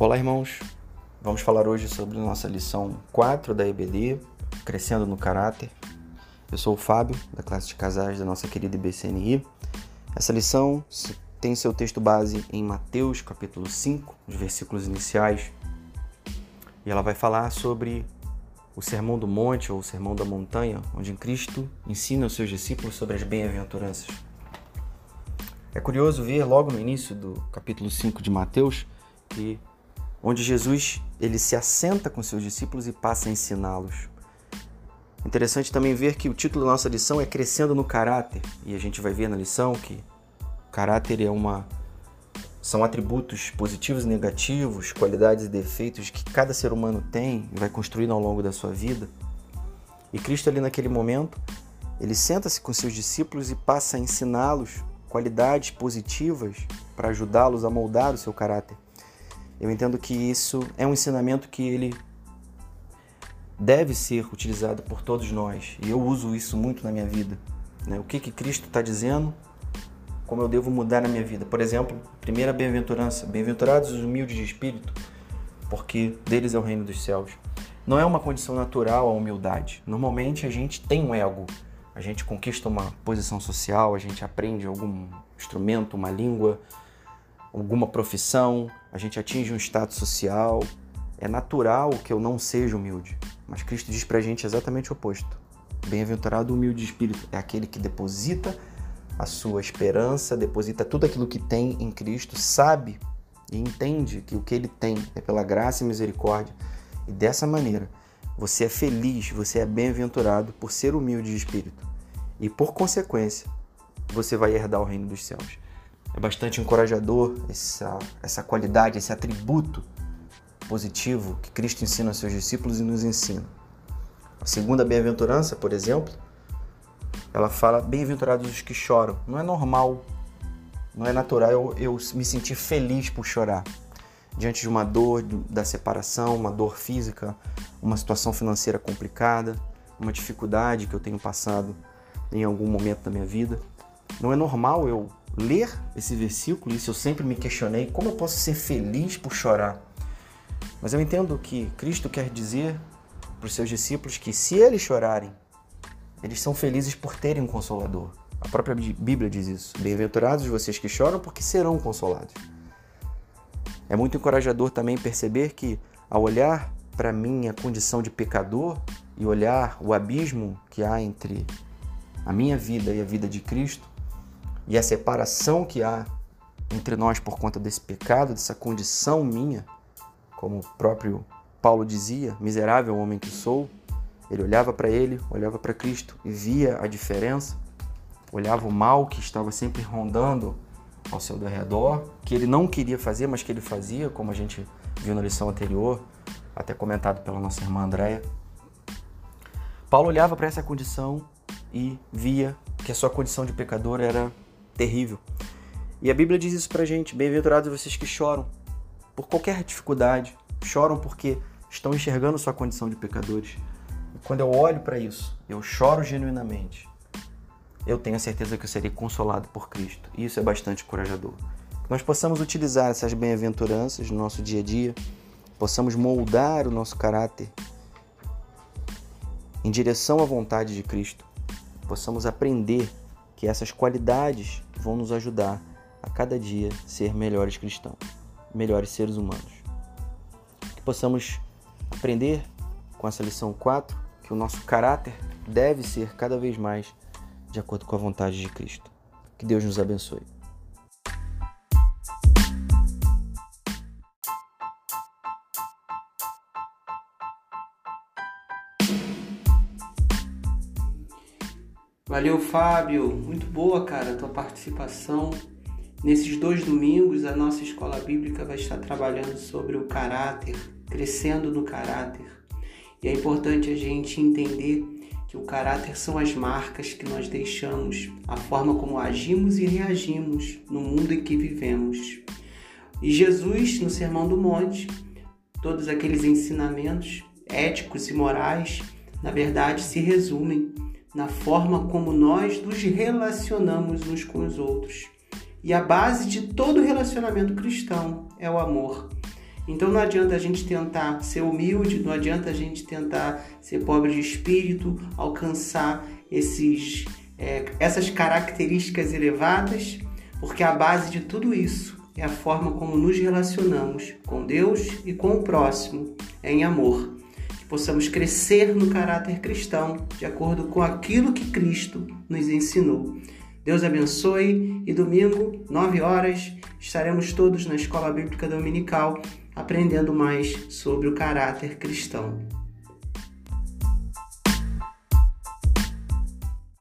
Olá, irmãos. Vamos falar hoje sobre nossa lição 4 da EBD, Crescendo no Caráter. Eu sou o Fábio, da classe de casais da nossa querida IBCNI. Essa lição tem seu texto base em Mateus, capítulo 5, os versículos iniciais. E ela vai falar sobre o Sermão do Monte ou o Sermão da Montanha, onde Cristo ensina os seus discípulos sobre as bem-aventuranças. É curioso ver logo no início do capítulo 5 de Mateus que onde Jesus ele se assenta com seus discípulos e passa a ensiná-los. Interessante também ver que o título da nossa lição é Crescendo no Caráter, e a gente vai ver na lição que caráter é uma são atributos positivos e negativos, qualidades e defeitos que cada ser humano tem e vai construindo ao longo da sua vida. E Cristo ali naquele momento, ele senta-se com seus discípulos e passa a ensiná-los qualidades positivas para ajudá-los a moldar o seu caráter. Eu entendo que isso é um ensinamento que ele deve ser utilizado por todos nós e eu uso isso muito na minha vida. Né? O que, que Cristo está dizendo? Como eu devo mudar na minha vida? Por exemplo, primeira bem-aventurança: bem-aventurados os humildes de espírito, porque deles é o reino dos céus. Não é uma condição natural a humildade. Normalmente a gente tem um ego, a gente conquista uma posição social, a gente aprende algum instrumento, uma língua, alguma profissão, a gente atinge um status social. É natural que eu não seja humilde, mas Cristo diz pra gente exatamente o oposto. Bem-aventurado o humilde de espírito é aquele que deposita a sua esperança, deposita tudo aquilo que tem em Cristo, sabe e entende que o que ele tem é pela graça e misericórdia. E dessa maneira, você é feliz, você é bem-aventurado por ser humilde de espírito. E por consequência, você vai herdar o reino dos céus. É bastante encorajador essa, essa qualidade, esse atributo positivo que Cristo ensina aos seus discípulos e nos ensina. A segunda bem-aventurança, por exemplo, ela fala: Bem-aventurados os que choram. Não é normal, não é natural eu, eu me sentir feliz por chorar. Diante de uma dor da separação, uma dor física, uma situação financeira complicada, uma dificuldade que eu tenho passado em algum momento da minha vida. Não é normal eu ler esse versículo, isso eu sempre me questionei, como eu posso ser feliz por chorar? Mas eu entendo que Cristo quer dizer para os seus discípulos que se eles chorarem, eles são felizes por terem um consolador. A própria Bíblia diz isso. Bem-aventurados vocês que choram, porque serão consolados. É muito encorajador também perceber que, ao olhar para minha condição de pecador e olhar o abismo que há entre a minha vida e a vida de Cristo, e a separação que há entre nós por conta desse pecado, dessa condição minha, como o próprio Paulo dizia, miserável homem que sou, ele olhava para ele, olhava para Cristo e via a diferença, olhava o mal que estava sempre rondando ao seu redor, que ele não queria fazer, mas que ele fazia, como a gente viu na lição anterior, até comentado pela nossa irmã Andréia. Paulo olhava para essa condição e via que a sua condição de pecador era terrível. E a Bíblia diz isso pra gente: bem-aventurados vocês que choram por qualquer dificuldade, choram porque estão enxergando sua condição de pecadores. E quando eu olho para isso, eu choro genuinamente. Eu tenho a certeza que eu serei consolado por Cristo. E isso é bastante encorajador. Que nós possamos utilizar essas bem-aventuranças no nosso dia a dia, possamos moldar o nosso caráter em direção à vontade de Cristo, possamos aprender que essas qualidades vão nos ajudar a cada dia ser melhores cristãos, melhores seres humanos. Que possamos aprender com essa lição 4 que o nosso caráter deve ser cada vez mais de acordo com a vontade de Cristo. Que Deus nos abençoe. Valeu, Fábio. Muito boa, cara, a tua participação. Nesses dois domingos, a nossa escola bíblica vai estar trabalhando sobre o caráter, crescendo no caráter. E é importante a gente entender que o caráter são as marcas que nós deixamos, a forma como agimos e reagimos no mundo em que vivemos. E Jesus, no Sermão do Monte, todos aqueles ensinamentos éticos e morais, na verdade, se resumem na forma como nós nos relacionamos uns com os outros. E a base de todo relacionamento cristão é o amor. Então não adianta a gente tentar ser humilde, não adianta a gente tentar ser pobre de espírito, alcançar esses, é, essas características elevadas, porque a base de tudo isso é a forma como nos relacionamos com Deus e com o próximo em amor. Possamos crescer no caráter cristão de acordo com aquilo que Cristo nos ensinou. Deus abençoe e domingo, 9 horas, estaremos todos na Escola Bíblica Dominical aprendendo mais sobre o caráter cristão.